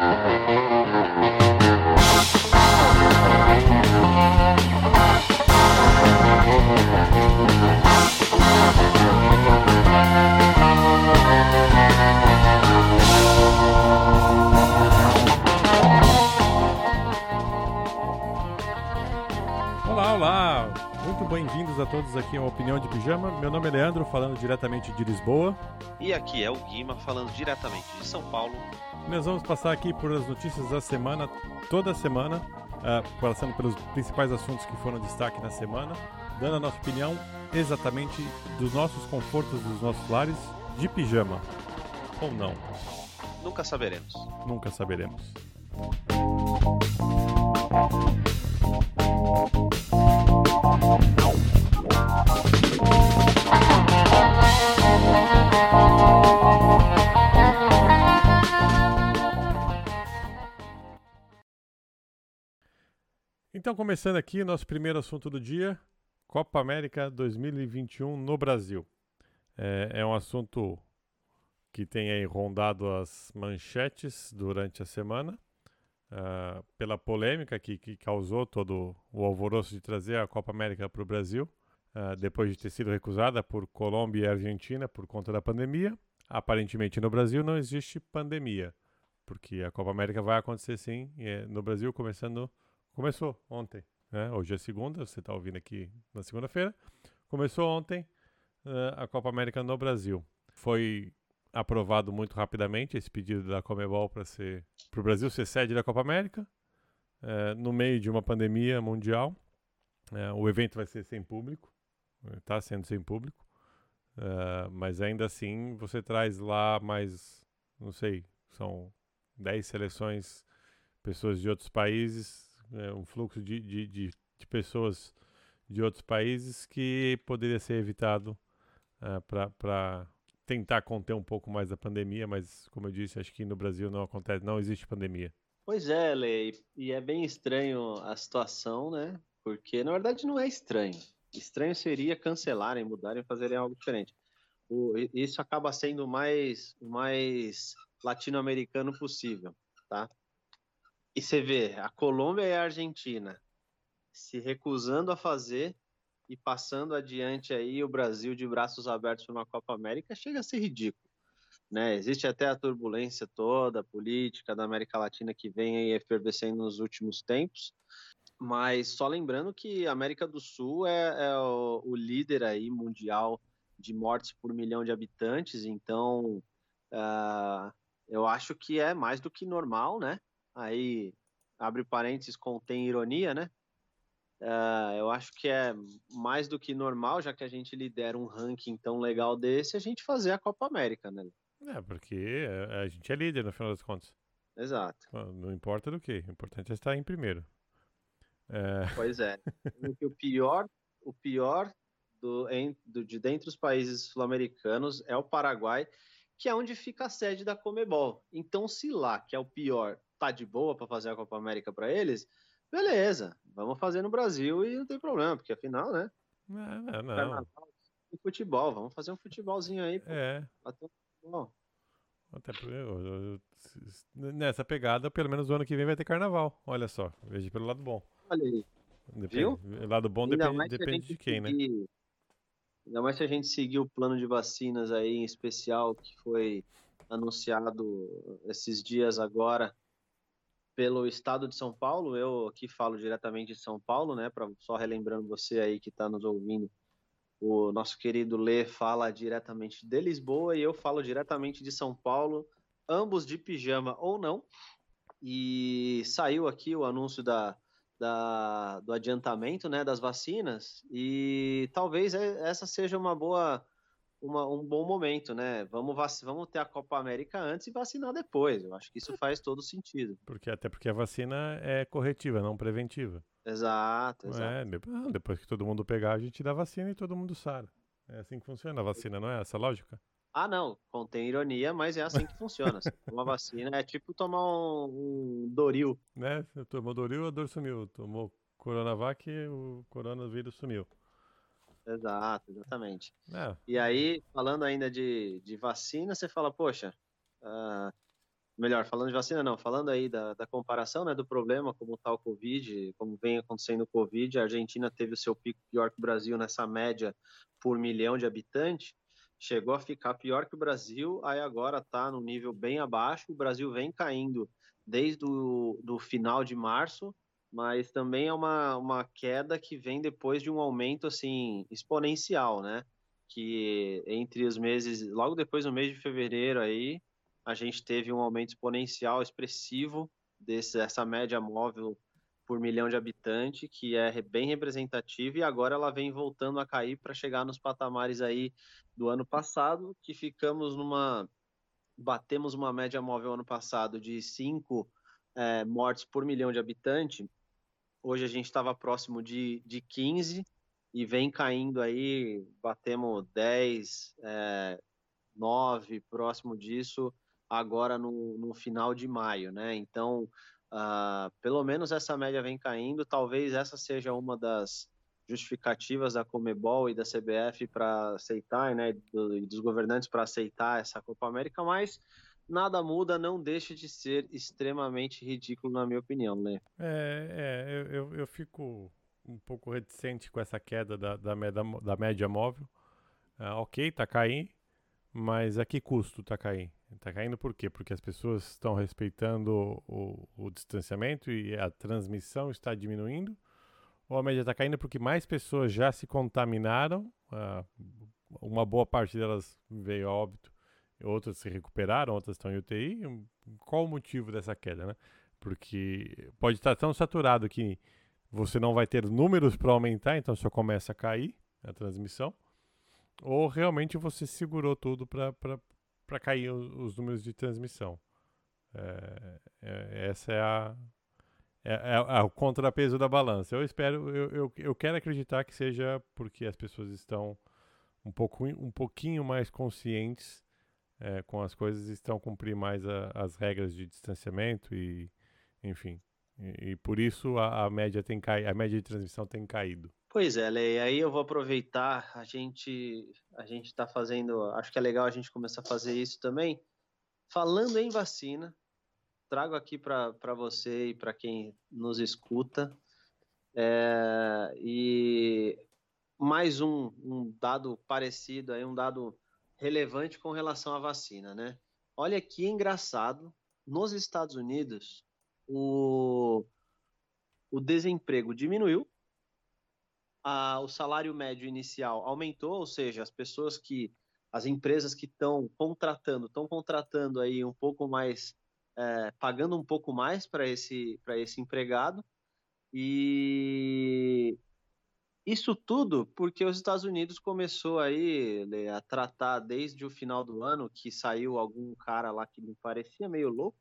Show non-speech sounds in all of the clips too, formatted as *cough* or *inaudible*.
Olá, olá! Muito bem-vindos a todos aqui ao Opinião de Pijama. Meu nome é Leandro, falando diretamente de Lisboa. E aqui é o Guima falando diretamente de São Paulo. Nós vamos passar aqui por as notícias da semana, toda semana, uh, passando pelos principais assuntos que foram destaque na semana, dando a nossa opinião exatamente dos nossos confortos dos nossos lares de pijama. Ou não. Nunca saberemos. Nunca saberemos. Então, começando aqui, nosso primeiro assunto do dia: Copa América 2021 no Brasil. É, é um assunto que tem aí rondado as manchetes durante a semana, uh, pela polêmica que, que, causou todo o alvoroço de trazer a Copa América para o Brasil, uh, depois de ter sido recusada por Colômbia e Argentina por conta da pandemia. Aparentemente no Brasil não existe pandemia, porque a Copa América vai acontecer sim é, no Brasil, começando Começou ontem, né? Hoje é segunda, você está ouvindo aqui na segunda-feira. Começou ontem uh, a Copa América no Brasil. Foi aprovado muito rapidamente esse pedido da Comebol para ser para o Brasil ser sede da Copa América uh, no meio de uma pandemia mundial. Uh, o evento vai ser sem público, está sendo sem público, mas ainda assim você traz lá mais, não sei, são 10 seleções, pessoas de outros países né, um fluxo de, de, de, de, pessoas de outros países que poderia ser evitado para tentar conter um pouco mais a pandemia, mas como eu disse, acho que no Brasil não acontece, não existe pandemia. Pois é, Lei, e é bem estranho a situação, né? Porque na verdade não é estranho. Estranho seria cancelarem, mudarem, fazerem algo diferente. O, isso acaba sendo o mais, mais latino-americano possível, tá? E você vê a Colômbia e a Argentina se recusando a fazer e passando adiante aí o Brasil de braços abertos para uma Copa América chega a ser ridículo. Né? Existe até a turbulência toda, política da América Latina que vem aí efervescendo nos últimos tempos, mas só lembrando que a América do Sul é, é o, o, líder aí mundial de mortes por milhão de habitantes, então uh, eu acho que é mais do que normal, né? aí abre parênteses, contém ironia, né? Uh, eu acho que é mais do que normal, já que a gente lidera um ranking tão legal desse, a gente fazer a Copa América, né? É, porque a gente é líder no final das contas. Exato. Não importa do que, o importante é estar em primeiro. É... Pois é. *laughs* o pior, o pior do, do, de dentre os países sul-americanos é o Paraguai, que é onde fica a sede da Comebol. Então, se lá, que é o pior, tá de boa para fazer a Copa América para eles, beleza, vamos fazer no Brasil e não tem problema, porque afinal, né? Não, não, não. futebol, vamos fazer um futebolzinho aí. Pô, é. Até porque, nessa pegada, pelo menos o ano que vem vai ter carnaval. Olha só, veja pelo lado bom. Olha aí. Depende, Viu? Lado bom depende, depende de quem, né? seguir, né? Ainda mais se a gente seguir o plano de vacinas aí em especial que foi anunciado esses dias agora pelo estado de São Paulo. Eu aqui falo diretamente de São Paulo, né? Pra, só relembrando você aí que está nos ouvindo, o nosso querido Lê fala diretamente de Lisboa e eu falo diretamente de São Paulo, ambos de pijama ou não. E saiu aqui o anúncio da, da, do adiantamento né, das vacinas, e talvez essa seja uma boa uma, um bom momento, né? Vamos, vamos ter a Copa América antes e vacinar depois. Eu acho que isso faz todo sentido. Porque até porque a vacina é corretiva, não preventiva. Exato, exato. É, depois que todo mundo pegar, a gente dá vacina e todo mundo sara. É assim que funciona a vacina, não é essa lógica? Ah, não, contém ironia, mas é assim que funciona. *laughs* Uma vacina é tipo tomar um, um Doril. Né? Tomou Doril, a dor sumiu. Tomou Coronavac, o coronavírus sumiu. Exato, exatamente. É. E aí, falando ainda de, de vacina, você fala, poxa, uh, melhor, falando de vacina, não, falando aí da, da comparação, né, do problema, como está o Covid, como vem acontecendo o Covid, a Argentina teve o seu pico pior que o Brasil nessa média por milhão de habitantes, chegou a ficar pior que o Brasil, aí agora está no nível bem abaixo, o Brasil vem caindo desde o do final de março, mas também é uma, uma queda que vem depois de um aumento, assim, exponencial, né, que entre os meses, logo depois do mês de fevereiro aí, a gente teve um aumento exponencial expressivo dessa média móvel por milhão de habitantes, que é bem representativa, e agora ela vem voltando a cair para chegar nos patamares aí do ano passado, que ficamos numa. Batemos uma média móvel ano passado de 5 é, mortes por milhão de habitantes. Hoje a gente estava próximo de, de 15 e vem caindo aí, batemos 10, é, 9, próximo disso, agora no, no final de maio, né? Então, uh, pelo menos essa média vem caindo. Talvez essa seja uma das justificativas da Comebol e da CBF para aceitar, né? E dos governantes para aceitar essa Copa América, mas nada muda, não deixa de ser extremamente ridículo, na minha opinião, né? É, é eu, eu fico um pouco reticente com essa queda da, da, média, da média móvel. Uh, ok, tá caindo, mas a que custo tá caindo? Está caindo por quê? Porque as pessoas estão respeitando o, o, distanciamento e a transmissão está diminuindo? Ou a média está caindo porque mais pessoas já se contaminaram? Uh, uma boa parte delas veio a óbito, outras se recuperaram, outras estão em UTI. Qual o motivo dessa queda, né? Porque pode estar tão saturado que você não vai ter números para aumentar, então só começa a cair a transmissão. Ou realmente você segurou tudo para cair os, números de transmissão. É, é, essa é a, é, é, é, o contrapeso da balança. Eu espero, eu, eu, eu, quero acreditar que seja porque as pessoas estão um, pouco, um pouquinho mais conscientes é, com as coisas, estão cumprir mais a, as regras de distanciamento e, enfim, e, e por isso a, a, média tem cai, a média de transmissão tem caído. Pois é, Lei, aí eu vou aproveitar, a gente a gente está fazendo, acho que é legal a gente começar a fazer isso também. Falando em vacina, trago aqui para você e para quem nos escuta, é, e mais um, um dado parecido, aí, um dado relevante com relação à vacina, né? Olha que engraçado, nos Estados Unidos, o, o desemprego diminuiu, a, o salário médio inicial aumentou, ou seja, as pessoas que, as empresas que estão contratando, estão contratando aí um pouco mais, é, pagando um pouco mais para esse, esse empregado, e isso tudo porque os Estados Unidos começou aí né, a tratar desde o final do ano que saiu algum cara lá que me parecia meio louco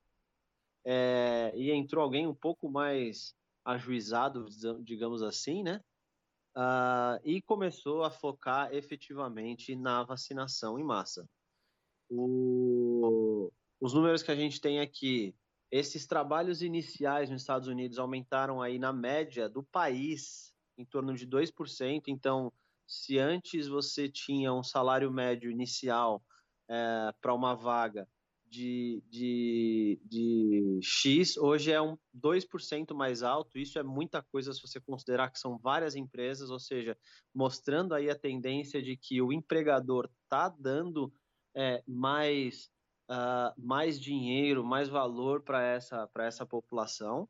é, e entrou alguém um pouco mais ajuizado, digamos assim, né? uh, e começou a focar efetivamente na vacinação em massa. O, os números que a gente tem aqui, esses trabalhos iniciais nos Estados Unidos aumentaram aí na média do país em torno de 2%. Então, se antes você tinha um salário médio inicial é, para uma vaga de, de, de X, hoje é um 2% mais alto. Isso é muita coisa se você considerar que são várias empresas, ou seja, mostrando aí a tendência de que o empregador está dando é, mais, uh, mais dinheiro, mais valor para essa, essa população.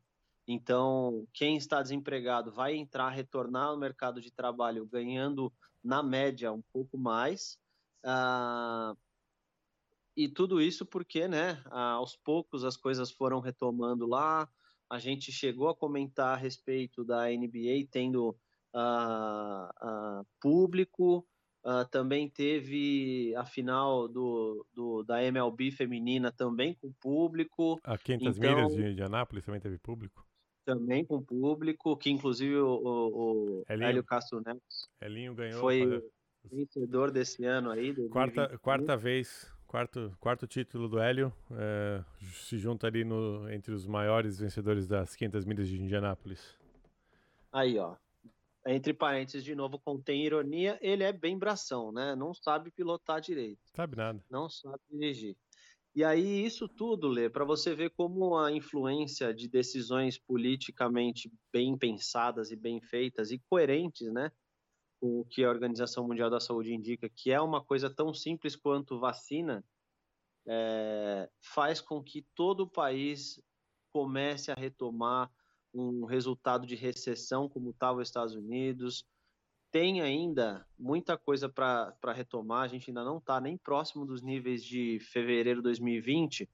Então, quem está desempregado vai entrar, retornar ao mercado de trabalho ganhando, na média, um pouco mais. Uh, e tudo isso porque, né, aos poucos as coisas foram retomando lá. A gente chegou a comentar a respeito da NBA tendo uh, uh, público. Uh, também teve a final do, do, da MLB feminina também com público. A 500 então, milhas de Indianápolis também teve público? Também com público, que inclusive o, o, o Hélio Castro Neto Elinho ganhou foi vencedor desse ano aí. Quarta, quarta vez Quarto, quarto título do Hélio, é, se junta ali no, entre os maiores vencedores das 500 milhas de Indianápolis. Aí, ó. Entre parênteses, de novo, contém ironia. Ele é bem bração, né? Não sabe pilotar direito. Sabe nada. Não sabe dirigir. E aí isso tudo, Lê, para você ver como a influência de decisões politicamente bem pensadas e bem feitas e coerentes, né, com o que a Organização Mundial da Saúde indica, que é uma coisa tão simples quanto vacina, é, faz com que todo o país comece a retomar um resultado de recessão como estava os Estados Unidos, tem ainda muita coisa para retomar, a gente ainda não está nem próximo dos níveis de fevereiro de 2020,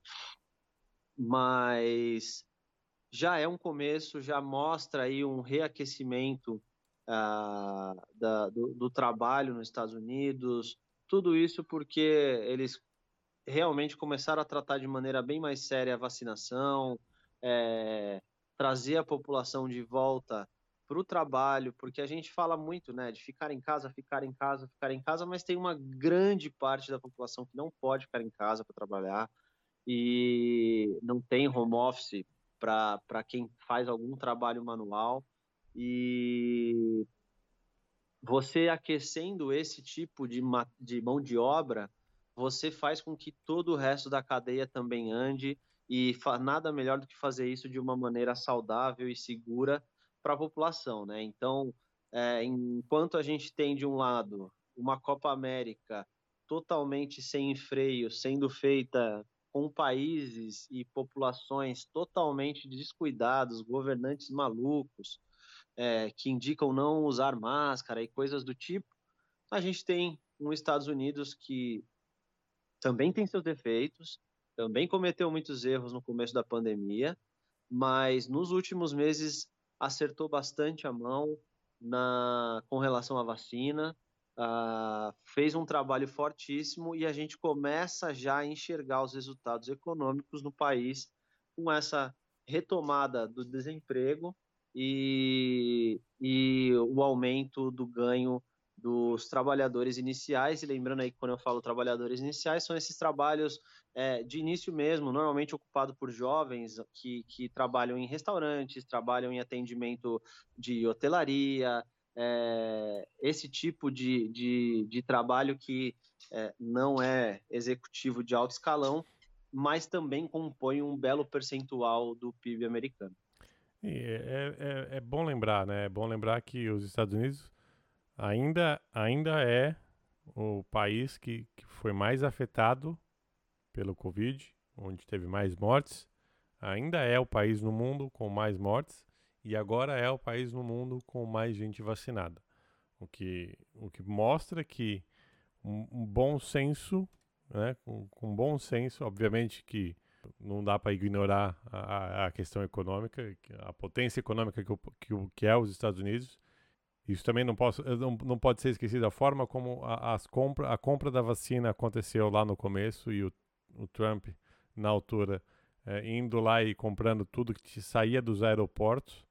mas já é um começo, já mostra aí um reaquecimento ah, da, do, do, trabalho nos Estados Unidos, tudo isso porque eles realmente começaram a tratar de maneira bem mais séria a vacinação, é, trazer a população de volta para o trabalho, porque a gente fala muito, né, de ficar em casa, ficar em casa, ficar em casa, mas tem uma grande parte da população que não pode ficar em casa para trabalhar e não tem home office para quem faz algum trabalho manual. E você aquecendo esse tipo de, de mão de obra, você faz com que todo o resto da cadeia também ande e nada melhor do que fazer isso de uma maneira saudável e segura para a população, né? Então, é, enquanto a gente tem de um lado uma Copa América totalmente sem freio, sendo feita com países e populações totalmente descuidados, governantes malucos, é, que indicam não usar máscara e coisas do tipo, a gente tem um Estados Unidos que também tem seus defeitos, também cometeu muitos erros no começo da pandemia, mas nos últimos meses acertou bastante a mão na, com relação à vacina, uh, fez um trabalho fortíssimo e a gente começa já a enxergar os resultados econômicos no país com essa retomada do desemprego e, e o aumento do ganho dos trabalhadores iniciais, e lembrando aí que quando eu falo trabalhadores iniciais, são esses trabalhos é, de início mesmo, normalmente ocupado por jovens que, que trabalham em restaurantes, trabalham em atendimento de hotelaria, é, esse tipo de, de, de trabalho que é, não é executivo de alto escalão, mas também compõe um belo percentual do PIB americano. É, é, é, bom lembrar, né? É bom lembrar que os Estados Unidos ainda, ainda é o país que, que foi mais afetado pelo Covid, onde teve mais mortes. Ainda é o país no mundo com mais mortes e agora é o país no mundo com mais gente vacinada. O que, o que mostra que um, um bom senso, né, com, com bom senso, obviamente que não dá para ignorar a, a, questão econômica, a potência econômica que, que, que é os Estados Unidos, isso também não, posso, não, não pode ser esquecido a forma como a, as compra, a compra da vacina aconteceu lá no começo e o, o Trump, na altura, é, indo lá e comprando tudo que saía dos aeroportos,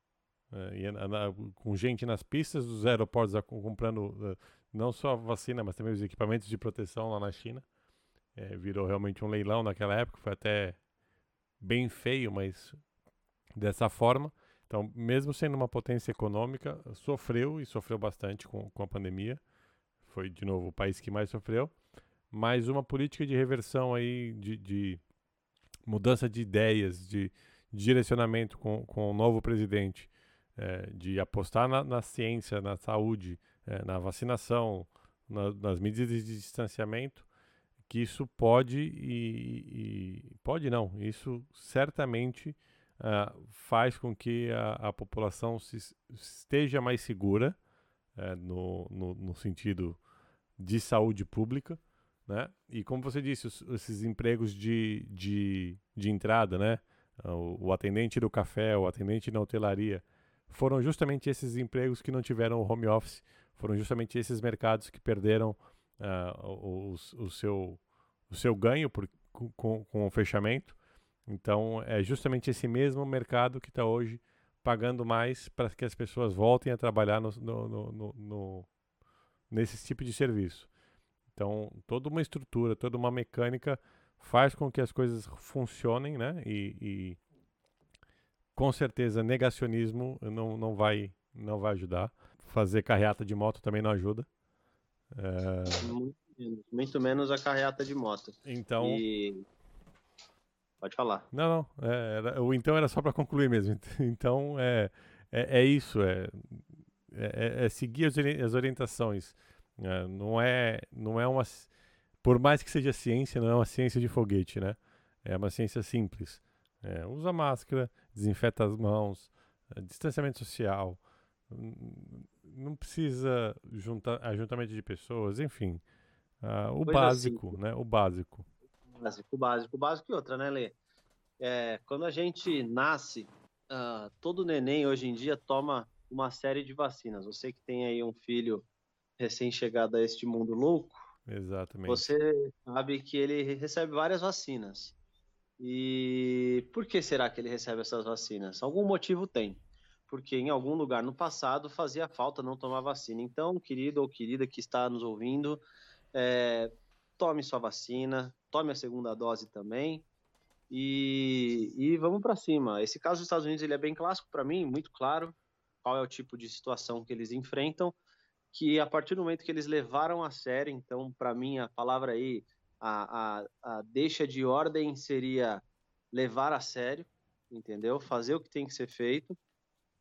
é, e, na, com gente nas pistas dos aeroportos comprando uh, não só a vacina, mas também os equipamentos de proteção lá na China. É, virou realmente um leilão naquela época, foi até bem feio, mas dessa forma. Então, mesmo sendo uma potência econômica, sofreu e sofreu bastante com, com a pandemia. Foi, de novo, o país que mais sofreu. Mas uma política de reversão aí, de, de mudança de ideias, de, direcionamento com, com o novo presidente, é, de apostar na, na, ciência, na saúde, é, na vacinação, na, nas medidas de distanciamento, que isso pode e, e pode não, isso certamente uh, faz com que a, a população se, esteja mais segura uh, no, no, no, sentido de saúde pública, né? E como você disse, os, esses empregos de, de, de entrada, né? O, o, atendente do café, o atendente na hotelaria, foram justamente esses empregos que não tiveram home office, foram justamente esses mercados que perderam uh, o, o, seu, o seu ganho por, com, com o fechamento então, é justamente esse mesmo mercado que está hoje pagando mais para que as pessoas voltem a trabalhar no, no, no, no, nesse tipo de serviço. Então, toda uma estrutura, toda uma mecânica faz com que as coisas funcionem, né? E, e com certeza negacionismo não, não, vai, não vai ajudar. Fazer carreata de moto também não ajuda. É... Muito, muito menos a carreata de moto. Então, e Pode falar. Não, não. É, era, o então era só para concluir mesmo. Então é, é, é isso. É, é, é, seguir as orientações. É, não é não é uma por mais que seja ciência, não é uma ciência de foguete, né? É uma ciência simples. É, usa máscara, desinfeta as mãos, é, distanciamento social, não precisa juntar ajuntamento de pessoas, enfim, uh, o Coisa básico, né? O básico. Básico, básico, básico e outra, né, Lê? É, quando a gente nasce, uh, todo neném hoje em dia toma uma série de vacinas. Você que tem aí um filho recém-chegado a este mundo louco, Exatamente. Você sabe que ele recebe várias vacinas. E por que será que ele recebe essas vacinas? Algum motivo tem. Porque em algum lugar no passado fazia falta não tomar vacina. Então, querido ou querida que está nos ouvindo, é, tome sua vacina, tome a segunda dose também. E, e vamos para cima. Esse caso dos Estados Unidos ele é bem clássico para mim, muito claro qual é o tipo de situação que eles enfrentam que a partir do momento que eles levaram a sério, então, para mim, a palavra aí, a, a, a deixa de ordem seria levar a sério, entendeu? Fazer o que tem que ser feito.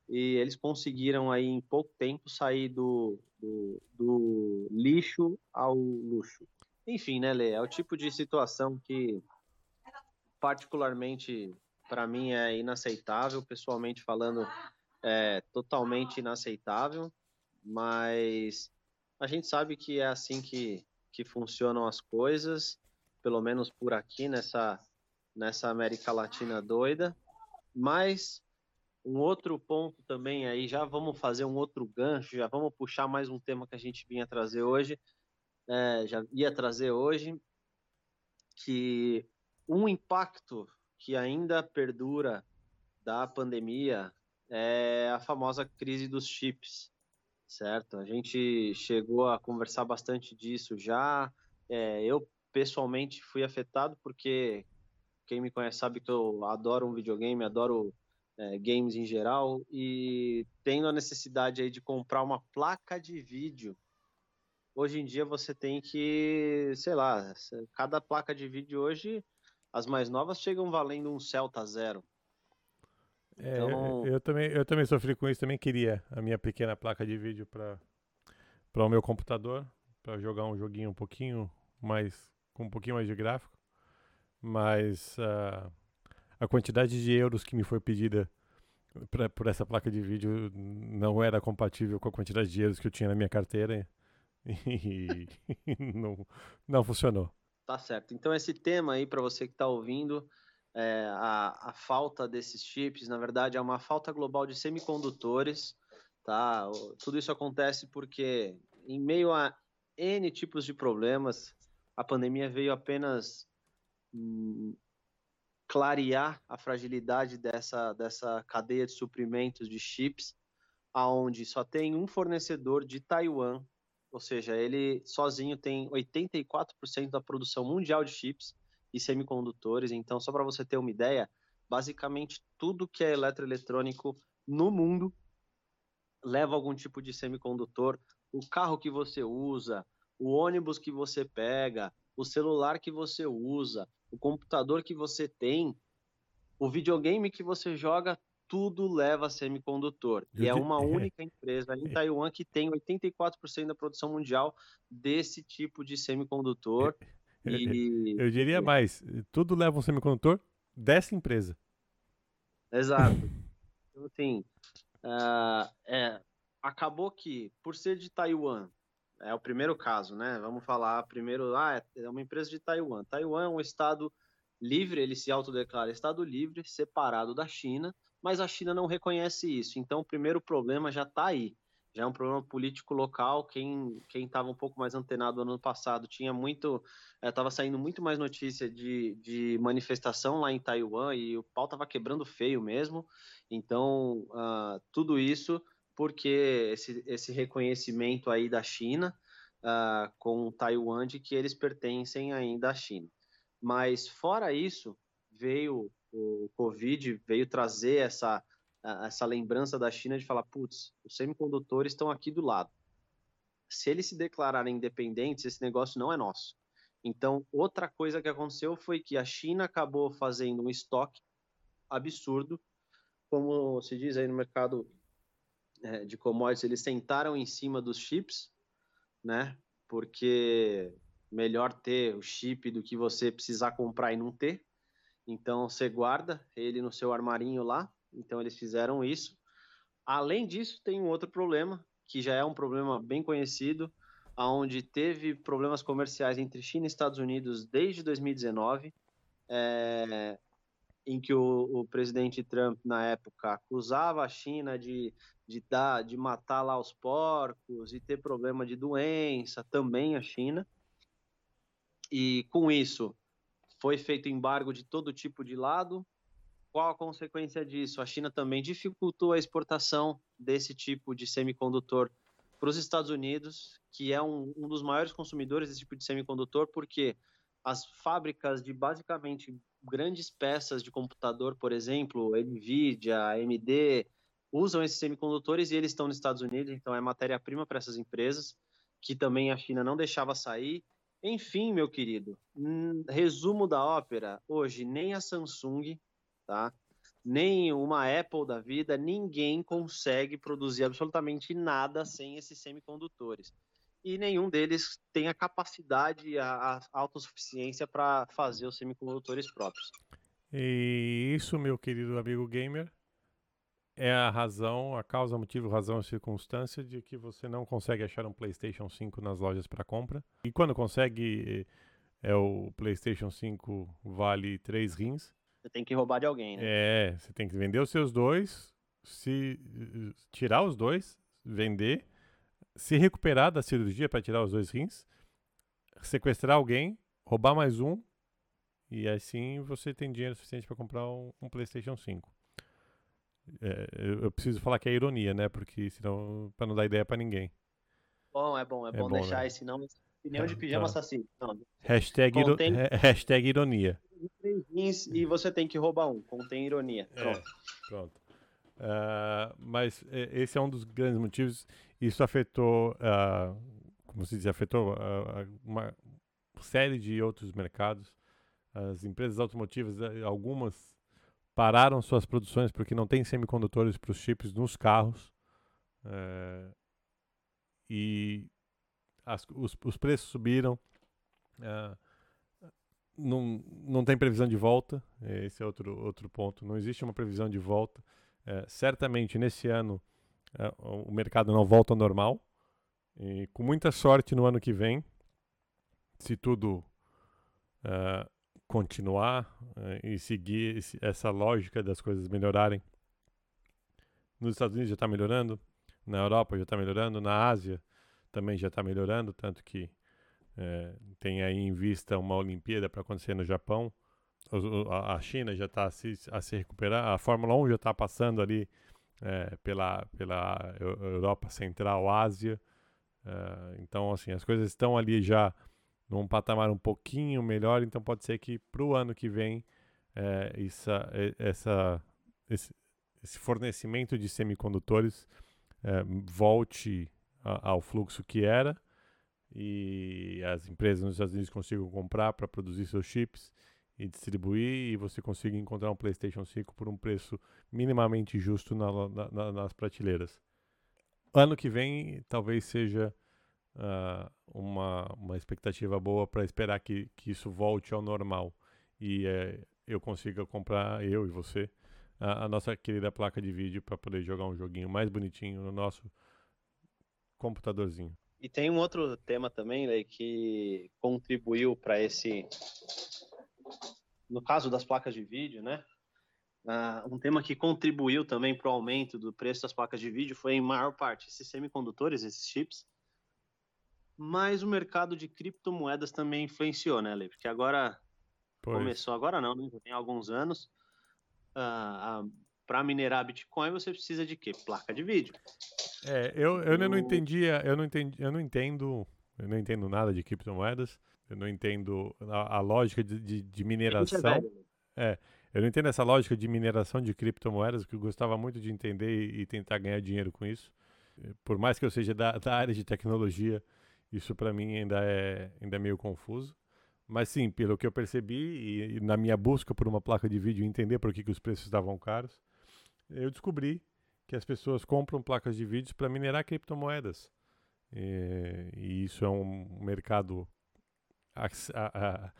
E eles conseguiram aí, em pouco tempo, sair do, do, do lixo ao luxo. Enfim, né, Lê? É o tipo de situação que, particularmente, para mim é inaceitável, pessoalmente falando, é totalmente inaceitável mas a gente sabe que é assim que, que funcionam as coisas, pelo menos por aqui nessa, nessa América Latina doida. Mas um outro ponto também aí, já vamos fazer um outro gancho, já vamos puxar mais um tema que a gente vinha trazer hoje, é, já ia trazer hoje, que um impacto que ainda perdura da pandemia é a famosa crise dos chips certo? A gente chegou a conversar bastante disso já. É, eu pessoalmente fui afetado porque quem me conhece sabe que eu adoro um videogame, adoro é, games em geral e tendo a necessidade aí de comprar uma placa de vídeo. Hoje em dia você tem que, sei lá, cada placa de vídeo hoje, as mais novas chegam valendo um Celta Zero. É, então... eu, também, eu também sofri com isso, também queria a minha pequena placa de vídeo para o meu computador, para jogar um joguinho um pouquinho mais, com um pouquinho mais de gráfico, mas uh, a quantidade de euros que me foi pedida pra, por essa placa de vídeo não era compatível com a quantidade de euros que eu tinha na minha carteira e, *laughs* não, não funcionou. Tá certo. Então esse tema aí para você que está ouvindo, é, a, a, falta desses chips, na verdade, é uma falta global de semicondutores. Tá? Tudo isso acontece porque, em meio a N tipos de problemas, a pandemia veio apenas hum, clarear a fragilidade dessa, dessa cadeia de suprimentos de chips, aonde só tem um fornecedor de Taiwan, ou seja, ele sozinho tem 84% da produção mundial de chips e semicondutores. Então, só para você ter uma ideia, basicamente tudo que é eletroeletrônico no mundo leva algum tipo de semicondutor. O carro que você usa, o ônibus que você pega, o celular que você usa, o computador que você tem, o videogame que você joga, tudo leva semicondutor. e é uma *laughs* única empresa em Taiwan que tem 84% da produção mundial desse tipo de semicondutor. *laughs* E... Eu diria mais, tudo leva um semicondutor dessa empresa. Exato. *laughs* Então, assim, uh, é, acabou que, por ser de Taiwan, é o primeiro caso, né? Vamos falar primeiro, ah, é, é uma empresa de Taiwan. Taiwan é um estado livre, ele se autodeclara estado livre, separado da China, mas a China não reconhece isso. Então, o primeiro problema já está aí já é um problema político local. Quem estava um pouco mais antenado ano passado tinha muito, estava eh, é, saindo muito mais notícia de, de manifestação lá em Taiwan e o pau estava quebrando feio mesmo. Então uh, tudo isso porque esse, esse reconhecimento aí da China uh, com Taiwan de que eles pertencem ainda à China. Mas fora isso veio o Covid veio trazer essa essa lembrança da China de falar, putz, os semicondutores estão aqui do lado. Se eles se declararem independentes, esse negócio não é nosso. Então, outra coisa que aconteceu foi que a China acabou fazendo um estoque absurdo, como se diz aí no mercado é, de commodities, eles sentaram em cima dos chips, né? Porque melhor ter o chip do que você precisar comprar e não ter. Então você guarda ele no seu armarinho lá. Então eles fizeram isso. Além disso, tem um outro problema, que já é um problema bem conhecido, onde teve problemas comerciais entre China e Estados Unidos desde 2019, é, em que o, o, presidente Trump, na época, acusava a China de, de, dar, de matar lá os porcos e ter problema de doença, também a China. E com isso, foi feito embargo de todo tipo de lado. Qual a consequência disso? A China também dificultou a exportação desse tipo de semicondutor para os Estados Unidos, que é um, um dos maiores consumidores desse tipo de semicondutor, porque as fábricas de basicamente grandes peças de computador, por exemplo, Nvidia, AMD, usam esses semicondutores e eles estão nos Estados Unidos, então é matéria-prima para essas empresas, que também a China não deixava sair. Enfim, meu querido, hum, resumo da ópera, hoje nem a Samsung, tá? nem uma Apple da vida, ninguém consegue produzir absolutamente nada sem esses semicondutores. E nenhum deles tem a capacidade a, a autossuficiência para fazer os semicondutores próprios. E isso, meu querido amigo gamer, é a razão, a causa, motivo, razão e circunstância de que você não consegue achar um PlayStation 5 nas lojas para compra. E quando consegue, é o PlayStation 5 vale 3 rins você tem que roubar de alguém, né? É, você tem que vender os seus dois, se tirar os dois, vender, se recuperar da cirurgia para tirar os dois rins, sequestrar alguém, roubar mais um, e assim você tem dinheiro suficiente para comprar um, um, PlayStation 5. É, eu, preciso falar que é ironia, né? Porque senão, para não dar ideia para ninguém. Bom, é bom, é, é bom, bom, deixar né? esse nome. Opinião de pijama tá. assassino. Hashtag, Contém... hashtag ironia e você tem que roubar um. Contém ironia. É, pronto. É, pronto. Uh, mas esse é um dos grandes motivos. Isso afetou, uh, como se diz, afetou uh, uma série de outros mercados. As empresas automotivas, algumas pararam suas produções porque não tem semicondutores para os chips nos carros. e as, os, os, preços subiram. Uh, não, não tem previsão de volta, esse é outro, outro ponto. Não existe uma previsão de volta. É, certamente nesse ano é, o mercado não volta ao normal. E com muita sorte no ano que vem, se tudo é, continuar é, e seguir esse, essa lógica das coisas melhorarem. Nos Estados Unidos já está melhorando, na Europa já está melhorando, na Ásia também já está melhorando, tanto que é, tem aí em vista uma Olimpíada para acontecer no Japão. A China já está a se, a se recuperar. A Fórmula 1 já está passando ali é, pela, pela Europa Central, Ásia. É, então, assim, as coisas estão ali já num patamar um pouquinho melhor. Então, pode ser que para o ano que vem é, essa, essa, esse, esse, fornecimento de semicondutores é, volte a, ao fluxo que era e as empresas nos Estados Unidos consigam comprar para produzir seus chips e distribuir e você consiga encontrar um PlayStation 5 por um preço minimamente justo na, na, nas prateleiras. Ano que vem talvez seja uh, uma, uma expectativa boa para esperar que, que isso volte ao normal e uh, eu consiga comprar, eu e você, a, a nossa querida placa de vídeo para poder jogar um joguinho mais bonitinho no nosso computadorzinho. E tem um outro tema também né, que contribuiu para esse, no caso das placas de vídeo, né? Uh, um tema que contribuiu também para o aumento do preço das placas de vídeo foi, em maior parte, esses semicondutores, esses chips. Mas o mercado de criptomoedas também influenciou, né, Lê? Porque agora pois. começou, agora não, né? Já tem alguns anos. Uh, uh, para minerar Bitcoin, você precisa de quê? Placa de vídeo. É, eu, eu não entendia, eu não entendi, eu não entendo, eu não entendo nada de criptomoedas, eu não entendo a, a lógica de, de, de mineração. É, eu não entendo essa lógica de mineração de criptomoedas, que eu gostava muito de entender e, e tentar ganhar dinheiro com isso. Por mais que eu seja da, da área de tecnologia, isso para mim ainda é, ainda é meio confuso. Mas sim, pelo que eu percebi e, e na minha busca por uma placa de vídeo entender por que, que os preços estavam caros, eu descobri que as pessoas compram placas de vídeos para minerar criptomoedas. E, e, isso é um mercado a, a,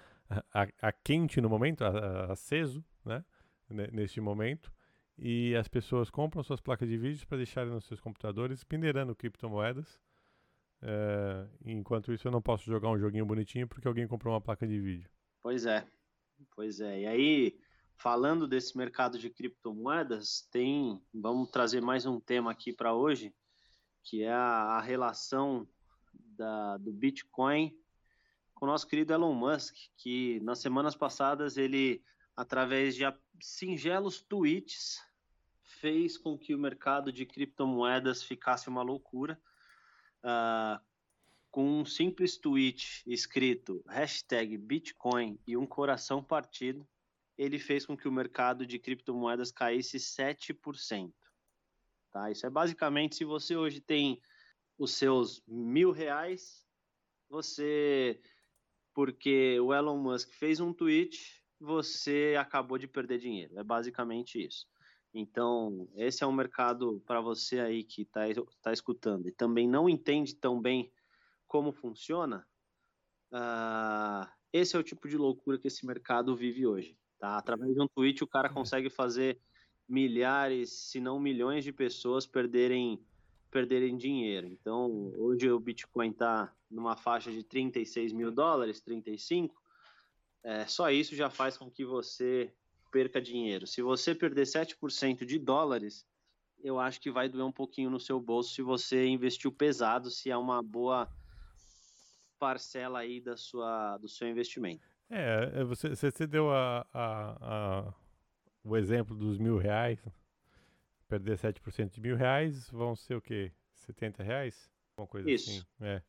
a, a quente no momento, aceso, né? neste momento. E as pessoas compram suas placas de vídeo para deixarem nos seus computadores minerando criptomoedas é, enquanto isso, eu não posso jogar um joguinho bonitinho porque alguém comprou uma placa de vídeo. Pois é, pois é. E aí, falando desse mercado de criptomoedas, tem, vamos trazer mais um tema aqui para hoje, que é a, relação da, do Bitcoin com o nosso querido Elon Musk, que nas semanas passadas ele, através de singelos tweets, fez com que o mercado de criptomoedas ficasse uma loucura uh, com um simples tweet escrito hashtag Bitcoin e um coração partido, ele fez com que o mercado de criptomoedas caísse 7%. Tá? Isso é basicamente se você hoje tem os seus mil reais, você, porque o Elon Musk fez um tweet, você acabou de perder dinheiro. É basicamente isso. Então, esse é um mercado para você aí que está tá escutando e também não entende tão bem como funciona. Uh, esse é o tipo de loucura que esse mercado vive hoje. Tá? Através de um tweet, o cara uhum. consegue fazer milhares, se não milhões de pessoas perderem, perderem dinheiro. Então, hoje o Bitcoin está numa faixa de 36 mil dólares, 35. É, só isso já faz com que você perca dinheiro. Se você perder 7% de dólares, eu acho que vai doer um pouquinho no seu bolso se você investiu pesado, se é uma boa parcela aí da sua, do seu investimento. É, é você, você deu a, a, a, o exemplo dos mil reais, perder 7% de mil reais vão ser o quê? 70 reais? Uma coisa Isso. assim. É.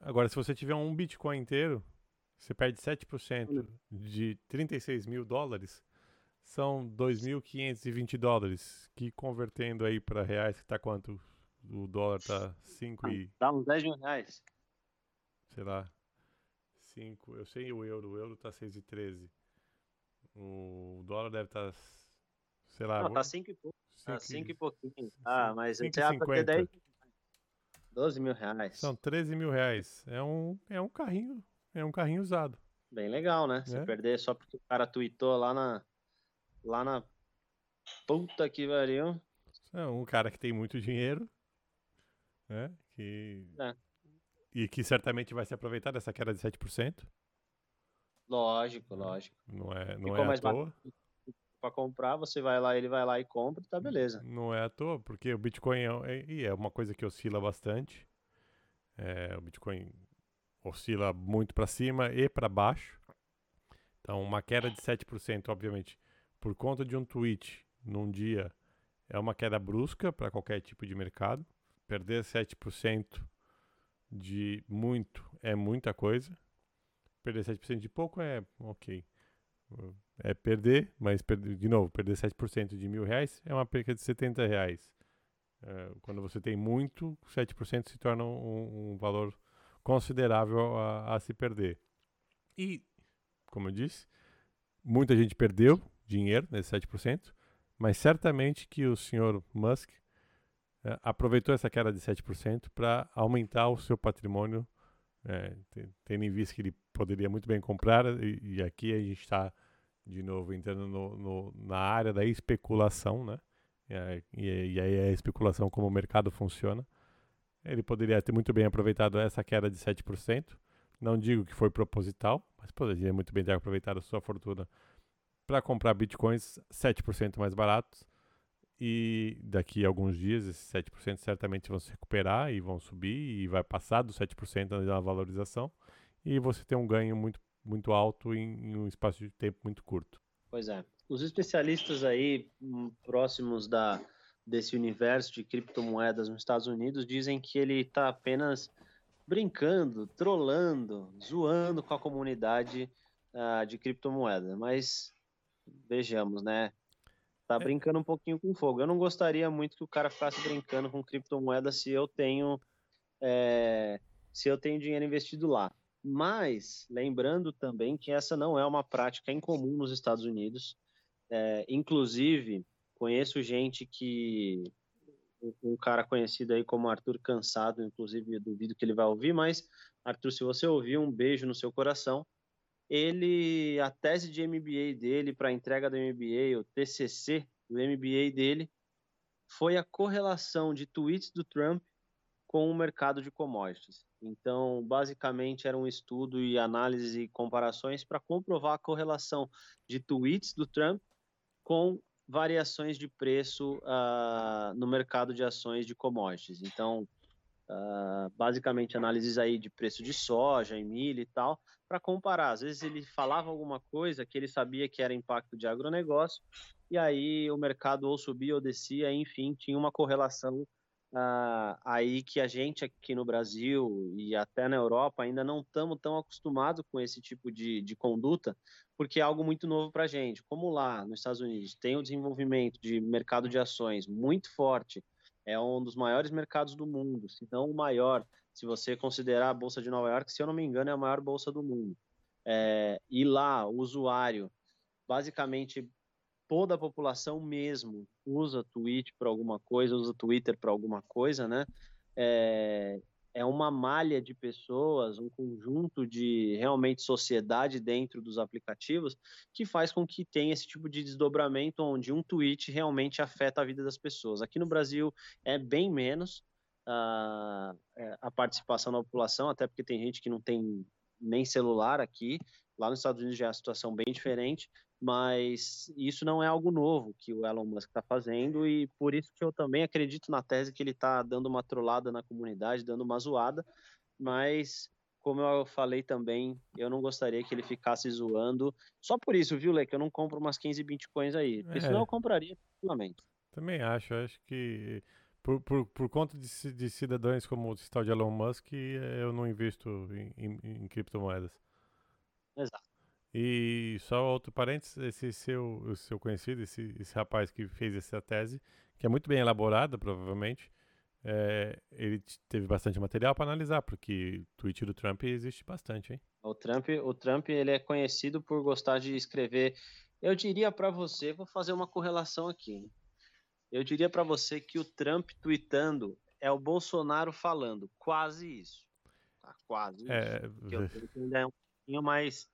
Agora, se você tiver um Bitcoin inteiro, você perde 7% de 36 mil dólares, são 2.520 dólares, que convertendo aí para reais, que tá quanto? O dólar tá 5 e... Dá uns 10 mil reais. Sei lá, 5, eu sei o euro, o euro tá 6,13. O dólar deve estar, tá, sei lá... Não, tá 5 e pouco. Tá 5 e pouquinho. Ah, mas você acha que 10... 12 mil reais. São 13 mil reais. É um, é um carrinho é um carrinho usado. Bem legal, né? Se é. perder só porque o cara tweetou lá na. Lá na. Puta que pariu. É um cara que tem muito dinheiro, né? Que... É. E que certamente vai se aproveitar dessa queda de 7%. Lógico, lógico. Não é, não Ficou é à toa. Para comprar, você vai lá, ele vai lá e compra, tá beleza. Não é à toa, porque o Bitcoin é, é, é uma coisa que oscila bastante. É, o Bitcoin oscila muito para cima e para baixo. Então, uma queda de 7%, obviamente, por conta de um tweet num dia, é uma queda brusca para qualquer tipo de mercado. Perder 7% de muito é muita coisa. Perder 7% de pouco é ok. É perder, mas de novo, perder 7% de mil reais é uma perca de 70 reais. É, quando você tem muito, 7% se torna um, um valor considerável a, a se perder. E, como eu disse, muita gente perdeu dinheiro nesse 7%, mas certamente que o senhor Musk é, aproveitou essa queda de 7% para aumentar o seu patrimônio, é, tendo em vista que ele poderia muito bem comprar, e, e aqui a gente está, de novo, entrando no, no, na área da especulação, né? E, e, aí a especulação como o mercado funciona. Ele poderia ter muito bem aproveitado essa queda de 7%. Não digo que foi proposital, mas poderia muito bem ter aproveitado a sua fortuna para comprar bitcoins 7% mais baratos. E daqui a alguns dias, esses 7% certamente vão se recuperar e vão subir e vai passar dos 7% na valorização. E você tem um ganho muito, muito alto em, em um espaço de tempo muito curto. Pois é. Os especialistas aí hum, próximos da, desse universo de criptomoedas nos Estados Unidos dizem que ele está apenas brincando, trolando, zoando com a comunidade uh, de criptomoeda. Mas vejamos, né? Tá é. brincando um pouquinho com fogo. Eu não gostaria muito que o cara ficasse brincando com criptomoeda se eu tenho é, se eu tenho dinheiro investido lá. Mas, lembrando também que essa não é uma prática incomum nos Estados Unidos. É, inclusive, conheço gente que. Um cara conhecido aí como Arthur Cansado, inclusive duvido que ele vai ouvir, mas Arthur, se você ouvir, um beijo no seu coração. Ele, a tese de MBA dele para entrega do MBA, o TCC do MBA dele, foi a correlação de tweets do Trump com o mercado de commodities. Então, basicamente, era um estudo e análise e comparações para comprovar a correlação de tweets do Trump com variações de preço uh, no mercado de ações de commodities. Então, uh, basicamente, análises aí de preço de soja e milho e tal, para comparar. Às vezes ele falava alguma coisa que ele sabia que era impacto de agronegócio, e aí o mercado ou subia ou descia, enfim, tinha uma correlação uh, aí que a gente aqui no Brasil e até na Europa ainda não estamos tão acostumados com esse tipo de, de conduta, porque é algo muito novo para a gente. Como lá nos Estados Unidos tem o desenvolvimento de mercado de ações muito forte, é um dos maiores mercados do mundo, se não o maior, se você considerar a Bolsa de Nova York, se eu não me engano, é a maior bolsa do mundo. É, e lá, o usuário, basicamente, toda a população mesmo usa Twitch para alguma coisa, usa Twitter para alguma coisa, né? É, é uma malha de pessoas, um conjunto de realmente sociedade dentro dos aplicativos que faz com que tenha esse tipo de desdobramento onde um tweet realmente afeta a vida das pessoas. Aqui no Brasil é bem menos uh, a participação da população, até porque tem gente que não tem nem celular aqui. Lá nos Estados Unidos já é a situação bem diferente, mas isso não é algo novo que o Elon Musk está fazendo e por isso que eu também acredito na tese que ele está dando uma trollada na comunidade, dando uma zoada, mas como eu falei também, eu não gostaria que ele ficasse zoando, só por isso, viu, Lê, que eu não compro umas 15 bitcoins aí, porque é. senão eu compraria tranquilamente. Também acho, acho que por, por, por conta de, de cidadãos como o tal de Elon Musk, eu não invisto em, em, em criptomoedas. Exato. E só outro parênteses, esse seu, o seu conhecido, esse, esse rapaz que fez essa tese, que é muito bem elaborada, provavelmente, é, ele teve bastante material para analisar, porque o tweet do Trump existe bastante, hein? O Trump, o Trump ele é conhecido por gostar de escrever. Eu diria para você, vou fazer uma correlação aqui. Eu diria para você que o Trump tweetando é o Bolsonaro falando, quase isso. Tá, quase é... isso. Porque o Trump ainda é um pouquinho mais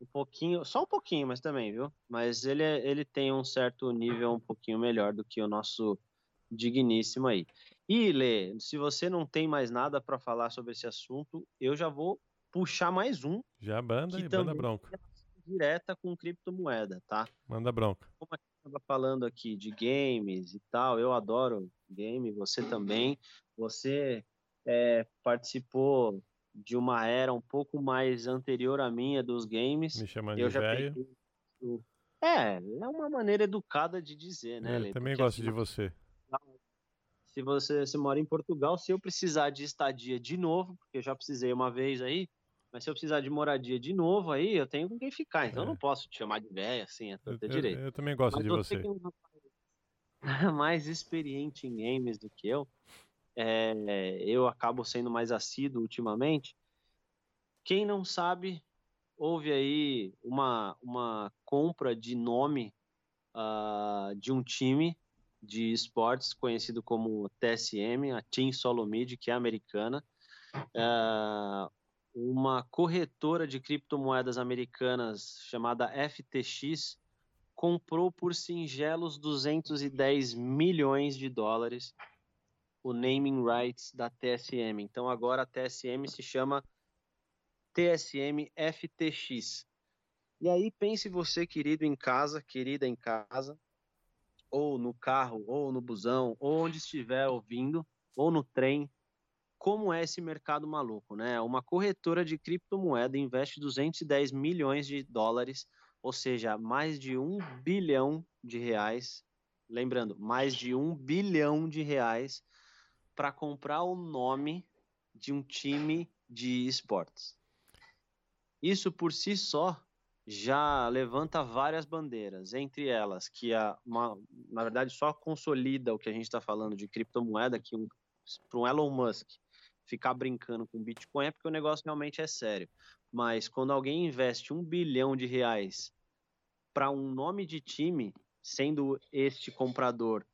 um pouquinho, só um pouquinho, mas também, viu? Mas ele, é, ele tem um certo nível um pouquinho melhor do que o nosso digníssimo aí. E, Lê, se você não tem mais nada para falar sobre esse assunto, eu já vou puxar mais um. Já banda e banda bronca. direta com criptomoeda, tá? Manda bronca. Como a gente estava falando aqui de games e tal, eu adoro game, você também. Você é, participou de uma era um pouco mais anterior à minha dos games. Me chamando eu de velho. É, é uma maneira educada de dizer, né? É, eu também gosto de você. Se você se mora em Portugal, se eu precisar de estadia de novo, porque eu já precisei uma vez aí, mas se eu precisar de moradia de novo aí, eu tenho com quem ficar. Então é. eu não posso te chamar de velho assim, é eu, direito. Eu, eu, também gosto mas de você. você. É *laughs* mais experiente em games do que eu, é, eu acabo sendo mais assíduo ultimamente. Quem não sabe, houve aí uma, uma compra de nome uh, de um time de esportes conhecido como TSM, a Team Solomid, que é americana. Uh, uma corretora de criptomoedas americanas chamada FTX comprou por singelos 210 milhões de dólares o naming rights da TSM. Então agora a TSM se chama TSM FTX. E aí pense você, querido em casa, querida em casa, ou no carro, ou no busão, ou onde estiver ouvindo, ou no trem, como é esse mercado maluco, né? Uma corretora de criptomoeda investe 210 milhões de dólares, ou seja, mais de um bilhão de reais. Lembrando, mais de um bilhão de reais para comprar o nome de um time de esportes. Isso por si só já levanta várias bandeiras, entre elas que a, uma, na verdade só consolida o que a gente está falando de criptomoeda, que um, para um Elon Musk ficar brincando com Bitcoin é porque o negócio realmente é sério. Mas quando alguém investe um bilhão de reais para um nome de time, sendo este comprador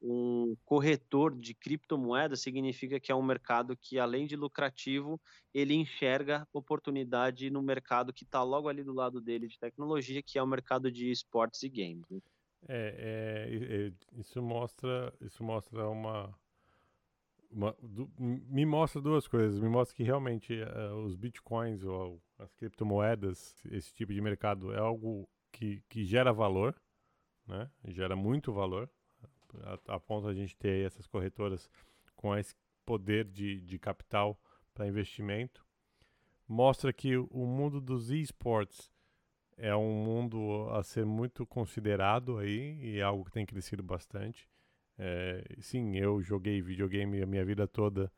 um corretor de criptomoedas, significa que é um mercado que, além de lucrativo, ele enxerga oportunidade no mercado que está logo ali do lado dele de tecnologia, que é o mercado de esportes e games. Né? É, é, isso mostra, isso mostra uma, uma me mostra duas coisas. Me mostra que realmente uh, os bitcoins ou as criptomoedas, esse tipo de mercado é algo que, que gera valor, né? Gera muito valor a, a ponto a gente ter essas corretoras com esse poder de, de capital para investimento. Mostra que o mundo dos esportes é um mundo a ser muito considerado aí e é algo que tem crescido bastante. É, sim, eu joguei videogame a minha vida toda,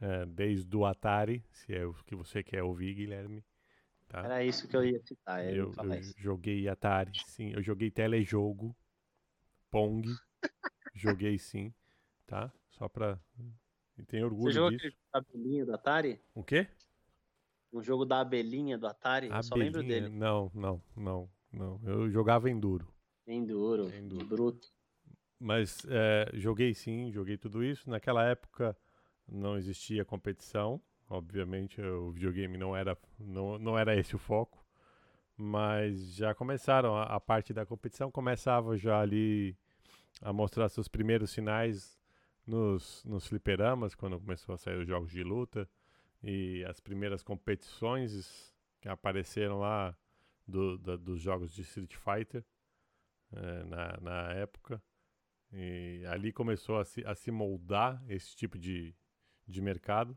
é, desde o Atari, se é o que você quer ouvir, Guilherme. Tá? Era isso que eu ia citar. Eu, eu joguei Atari, sim. Eu joguei telejogo, Pong, joguei sim, tá? Só pra. E tem orgulho Você jogou disso. aquele abelhinha do Atari? O quê? Um jogo da abelhinha do Atari? Abelhinha? Eu só lembro dele. Não, não, não, não. Eu jogava Enduro. Enduro, Enduro. bruto. Mas é, joguei sim, joguei tudo isso. Naquela época não existia competição. Obviamente o videogame não era, não, não era esse o foco. Mas já começaram, a, a parte da competição começava já ali a mostrar seus primeiros sinais nos, nos fliperamas, quando começou a sair os jogos de luta e as primeiras competições que apareceram lá do, dos jogos de Street Fighter é, na, na época. E ali começou a se, a se moldar esse tipo de, de mercado.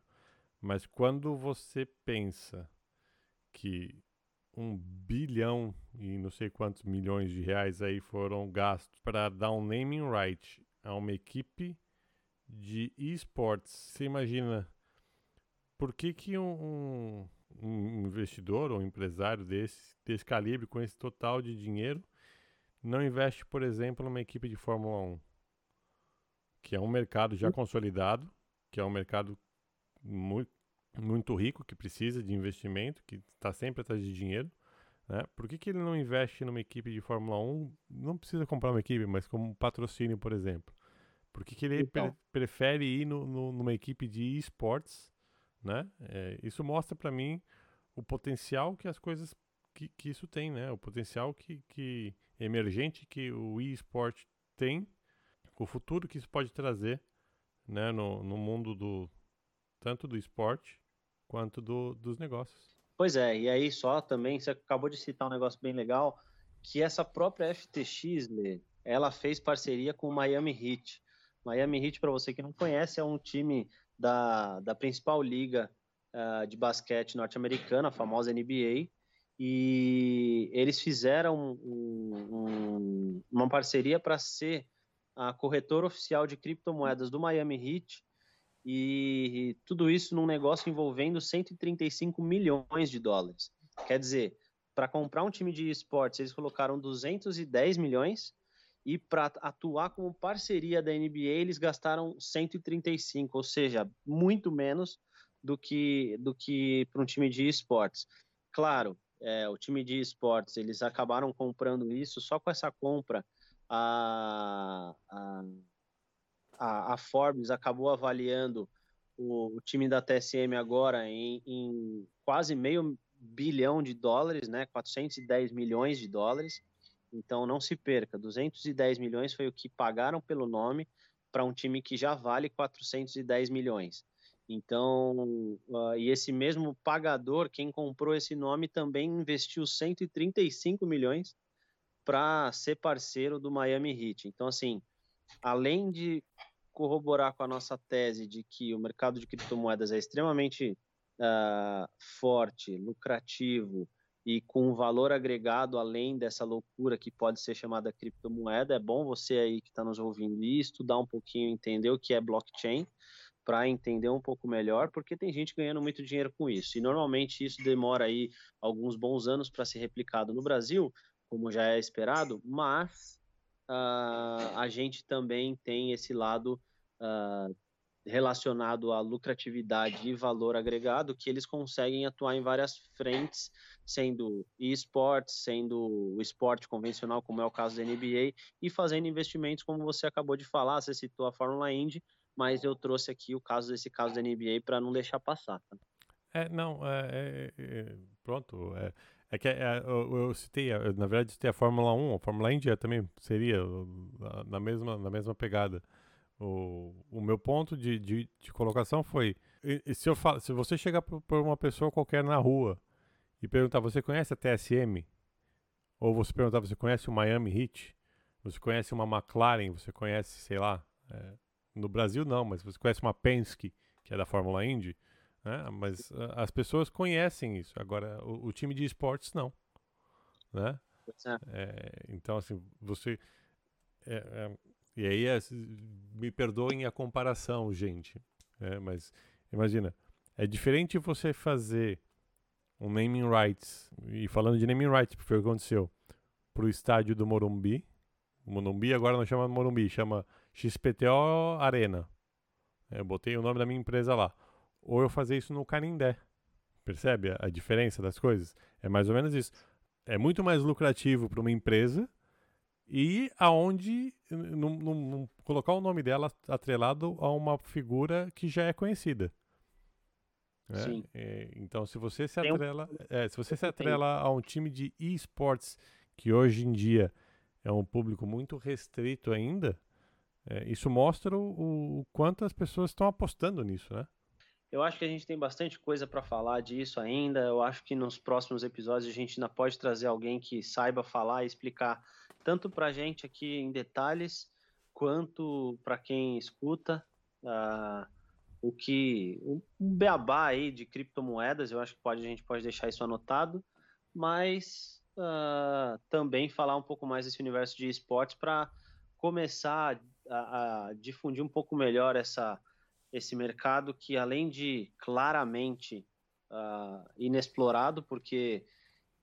Mas quando você pensa que um bilhão e não sei quantos milhões de reais aí foram gastos para dar um naming right a uma equipe de esportes. Você imagina por que, que um, um, investidor ou um empresário desse, desse calibre, com esse total de dinheiro, não investe, por exemplo, numa equipe de Fórmula 1? Que é um mercado já consolidado, que é um mercado muito, muito rico, que precisa de investimento, que está sempre atrás de dinheiro. Né? Por que, que ele não investe numa equipe de Fórmula 1? Não precisa comprar uma equipe, mas como patrocínio, por exemplo. Por que, que ele então. pre prefere ir no, no, numa equipe de esportes? Né? É, isso mostra para mim o potencial que as coisas que, que isso tem, né? O potencial que, que emergente que o e-sport tem, o futuro que isso pode trazer, né? No, no mundo do tanto do esporte quanto do, dos negócios. Pois é, e aí só também, você acabou de citar um negócio bem legal, que essa própria FTX, Lê, ela fez parceria com o Miami Heat. Miami Heat, para você que não conhece, é um time da, da principal liga uh, de basquete norte-americana, a famosa NBA, e eles fizeram um, um, uma parceria para ser a corretora oficial de criptomoedas do Miami Heat e tudo isso num negócio envolvendo 135 milhões de dólares. Quer dizer, para comprar um time de esportes, eles colocaram 210 milhões e para atuar como parceria da NBA, eles gastaram 135, ou seja, muito menos do que do que para um time de esportes. Claro, é, o time de esportes eles acabaram comprando isso só com essa compra a, a a, a Forbes acabou avaliando o, o, time da TSM agora em, em quase meio bilhão de dólares, né? 410 milhões de dólares. Então não se perca, 210 milhões foi o que pagaram pelo nome para um time que já vale 410 milhões. Então, uh, e esse mesmo pagador, quem comprou esse nome, também investiu 135 milhões para ser parceiro do Miami Heat. Então, assim, além de corroborar com a nossa tese de que o mercado de criptomoedas é extremamente uh, forte, lucrativo e com valor agregado além dessa loucura que pode ser chamada criptomoeda, é bom você aí que está nos ouvindo ir estudar um pouquinho, entender o que é blockchain para entender um pouco melhor, porque tem gente ganhando muito dinheiro com isso. E normalmente isso demora aí alguns bons anos para ser replicado no Brasil, como já é esperado, mas uh, a gente também tem esse lado uh, relacionado à lucratividade e valor agregado, que eles conseguem atuar em várias frentes, sendo esportes, sendo o esporte convencional, como é o caso da NBA, e fazendo investimentos, como você acabou de falar, você citou a Fórmula Indy, mas eu trouxe aqui o caso desse caso da NBA para não deixar passar. Tá? É, não, é, é, é pronto, é, é que é, eu, eu, citei, na verdade citei a Fórmula 1, a Fórmula Indy também seria na mesma, na mesma pegada. O, o meu ponto de, de, de colocação foi: se, eu falo, se você chegar por uma pessoa qualquer na rua e perguntar, você conhece a TSM? Ou você perguntar, você conhece o Miami Heat? Você conhece uma McLaren? Você conhece, sei lá, é, no Brasil não, mas você conhece uma Penske, que é da Fórmula Indy? Né? Mas as pessoas conhecem isso. Agora, o, o time de esportes não. Né? É, então, assim, você. É, é e aí, é, me perdoem a comparação, gente. É, mas imagina, é diferente você fazer um naming rights, e falando de naming rights, foi o que aconteceu, para o estádio do Morumbi. O Morumbi agora não chama Morumbi, chama XPTO Arena. É, eu botei o nome da minha empresa lá. Ou eu fazer isso no Canindé. Percebe a, diferença das coisas? É mais ou menos isso. É muito mais lucrativo para uma empresa e aonde colocar o nome dela atrelado a uma figura que já é conhecida. Né? É, então, se você se atrela, é, se você se atrela a um time de esportes que hoje em dia é um público muito restrito ainda, é, isso mostra o, o, quanto as pessoas estão apostando nisso, né? Eu acho que a gente tem bastante coisa para falar disso ainda. Eu acho que nos próximos episódios a gente ainda pode trazer alguém que saiba falar e explicar tanto para a gente aqui em detalhes, quanto para quem escuta. Uh, o que um, beabá aí de criptomoedas, eu acho que pode, a gente pode deixar isso anotado, mas uh, também falar um pouco mais desse universo de esportes para começar a, a, difundir um pouco melhor essa, esse mercado que além de claramente uh, inexplorado, porque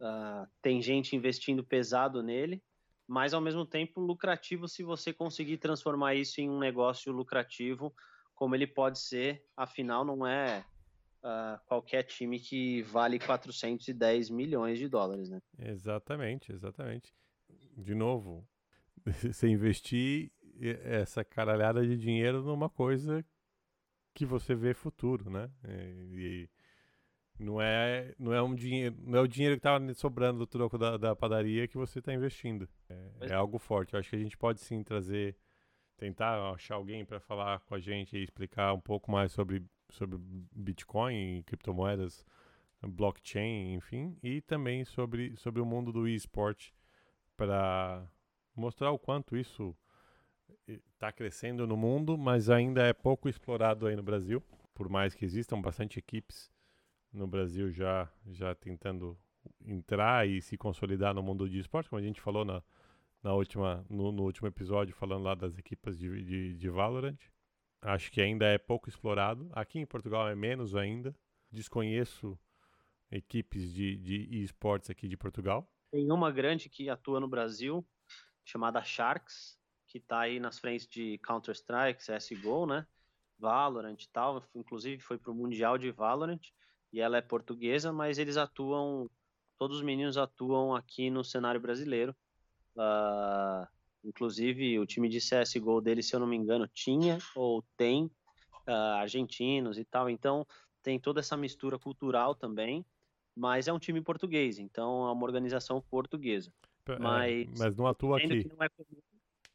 uh, tem gente investindo pesado nele, mas ao mesmo tempo lucrativo se você conseguir transformar isso em um negócio lucrativo, como ele pode ser, afinal não é uh, qualquer time que vale 410 milhões de dólares, né? Exatamente, exatamente. De novo, *laughs* você investir essa caralhada de dinheiro numa coisa que você vê futuro, né? E, não é, não é um dinheiro, não é o dinheiro que estava sobrando do troco da, da padaria que você está investindo. É, é, algo forte. Eu acho que a gente pode sim trazer, tentar achar alguém para falar com a gente e explicar um pouco mais sobre, sobre Bitcoin, criptomoedas, blockchain, enfim, e também sobre, sobre o mundo do esporte para mostrar o quanto isso está crescendo no mundo, mas ainda é pouco explorado aí no Brasil, por mais que existam bastante equipes no Brasil já, já tentando entrar e se consolidar no mundo de esporte, como a gente falou na, na última, no, no último episódio, falando lá das equipas de, de, de Valorant. Acho que ainda é pouco explorado. Aqui em Portugal é menos ainda. Desconheço equipes de, de esportes aqui de Portugal. Tem uma grande que atua no Brasil, chamada Sharks, que está aí nas frentes de Counter-Strike, CSGO, né? Valorant e tal. Inclusive foi para o Mundial de Valorant e ela é portuguesa, mas eles atuam, todos os meninos atuam aqui no cenário brasileiro. Uh, inclusive, o time de CSGO dele, se eu não me engano, tinha ou tem uh, argentinos e tal, então tem toda essa mistura cultural também, mas é um time português, então é uma organização portuguesa. É, mas, mas não atua aqui. Não, é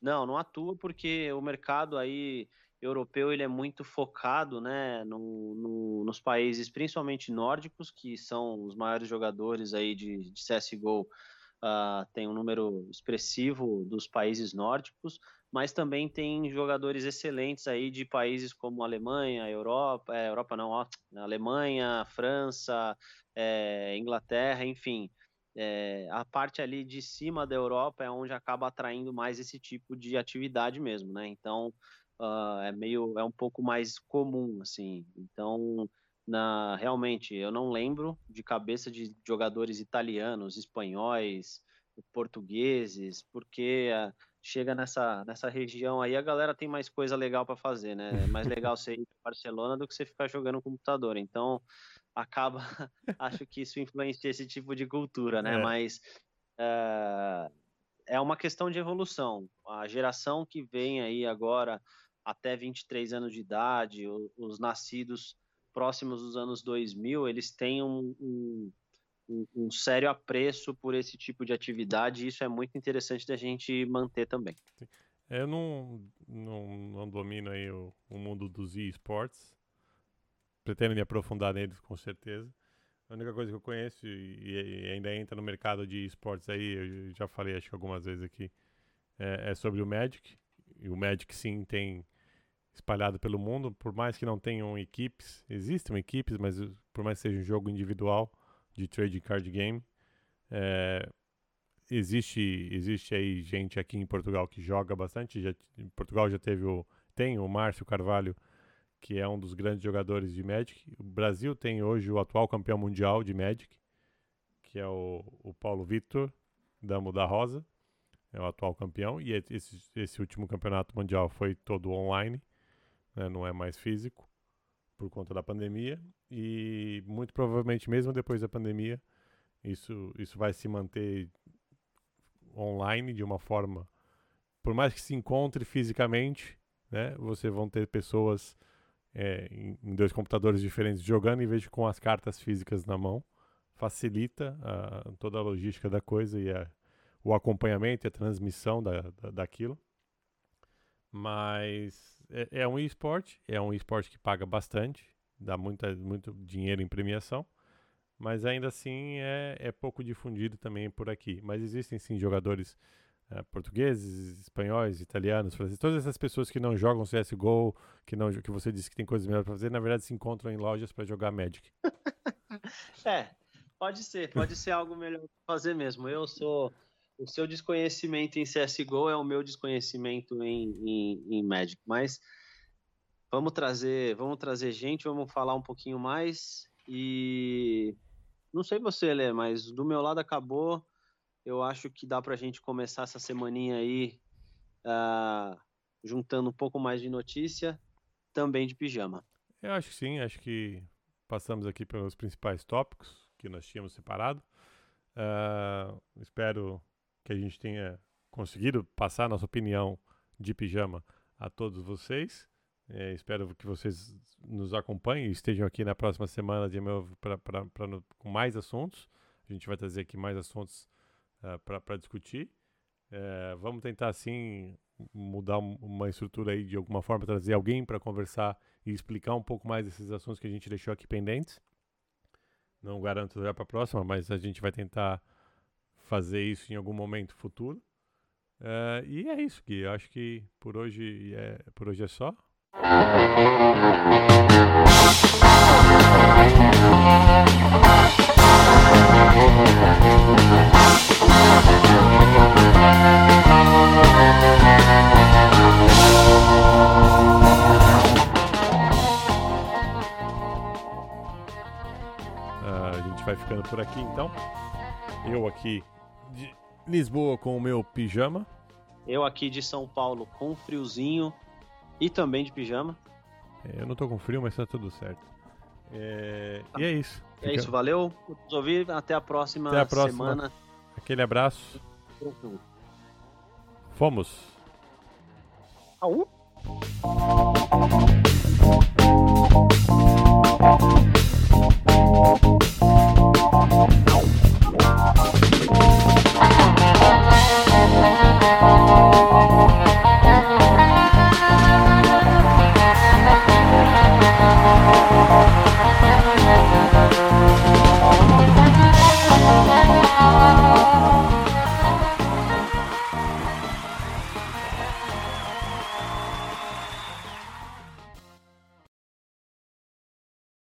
não, não atua porque o mercado aí europeu ele é muito focado né, no, no, nos países, principalmente nórdicos, que são os maiores jogadores aí de, de CSGO, uh, tem um número expressivo dos países nórdicos, mas também tem jogadores excelentes aí de países como Alemanha, Europa, é, Europa não, ó, Alemanha, França, é, Inglaterra, enfim. É, a parte ali de cima da Europa é onde acaba atraindo mais esse tipo de atividade mesmo, né? Então, uh, é meio é um pouco mais comum assim. Então, na realmente eu não lembro de cabeça de jogadores italianos, espanhóis, portugueses, porque uh, chega nessa, nessa região aí, a galera tem mais coisa legal para fazer, né? É mais legal *laughs* você ir para Barcelona do que você ficar jogando no computador. Então, acaba, *laughs* *laughs* acho que isso influencia esse tipo de cultura, né? É. Mas é, é uma questão de evolução. A geração que vem aí agora, até 23 anos de idade, os, os nascidos próximos dos anos 2000, eles têm um, um, um, sério apreço por esse tipo de atividade e isso é muito interessante da gente manter também. Eu não, não, não domino aí o, o mundo dos esportes, pretendo me aprofundar neles com certeza. A única coisa que eu conheço e, e ainda entra no mercado de esportes aí, eu já falei acho que algumas vezes aqui, é, é, sobre o Magic. E o Magic sim tem espalhado pelo mundo, por mais que não tenham equipes, existem equipes, mas por mais que seja um jogo individual de trading card game, é, existe existe aí gente aqui em Portugal que joga bastante. Já, em Portugal já teve o tem o Márcio Carvalho que é um dos grandes jogadores de Magic. O Brasil tem hoje o atual campeão mundial de Magic, que é o, o Paulo Vitor Damo da Rosa, é o atual campeão. E esse, esse último campeonato mundial foi todo online, né, não é mais físico, por conta da pandemia. E muito provavelmente, mesmo depois da pandemia, isso, isso vai se manter online de uma forma. Por mais que se encontre fisicamente, né, você vão ter pessoas é, em, dois computadores diferentes jogando em vez de com as cartas físicas na mão. Facilita toda a logística da coisa e a, o acompanhamento e a transmissão da, da daquilo. Mas é, é um esporte, é um esporte que paga bastante, dá muita, muito dinheiro em premiação, mas ainda assim é, é pouco difundido também por aqui. Mas existem sim jogadores é, portugueses, espanhóis, italianos, franceses, todas essas pessoas que não jogam CSGO, que, não, que você disse que tem coisas melhores para fazer, na verdade se encontram em lojas para jogar Magic. *laughs* é, pode ser, pode ser algo melhor para fazer mesmo. Eu sou. O seu desconhecimento em CSGO é o meu desconhecimento em, em, em Magic, mas vamos trazer, vamos trazer gente, vamos falar um pouquinho mais e não sei você, Lê, mas do meu lado acabou eu acho que dá para a gente começar essa semaninha aí uh, juntando um pouco mais de notícia, também de pijama. Eu acho que sim, acho que passamos aqui pelos principais tópicos que nós tínhamos separado. Uh, espero que a gente tenha conseguido passar nossa opinião de pijama a todos vocês. É, espero que vocês nos acompanhem e estejam aqui na próxima semana de novo com mais assuntos. A gente vai trazer aqui mais assuntos eh, para discutir. É, vamos tentar, assim, mudar uma estrutura aí de alguma forma, trazer alguém para conversar e explicar um pouco mais esses assuntos que a gente deixou aqui pendentes. Não garanto já para a próxima, mas a gente vai tentar fazer isso em algum momento futuro. Uh, e é isso, Gui. Eu acho que por hoje é, por hoje é só. *laughs* vai ficando por aqui então. Eu aqui de Lisboa com o meu pijama. Eu aqui de São Paulo com friozinho e também de pijama. É, eu não tô com frio, mas tá tudo certo. É... Tá. E é isso. É isso, valeu por nos ouvir. Até a próxima, Até a próxima. semana. Aquele abraço. Fomos. Au.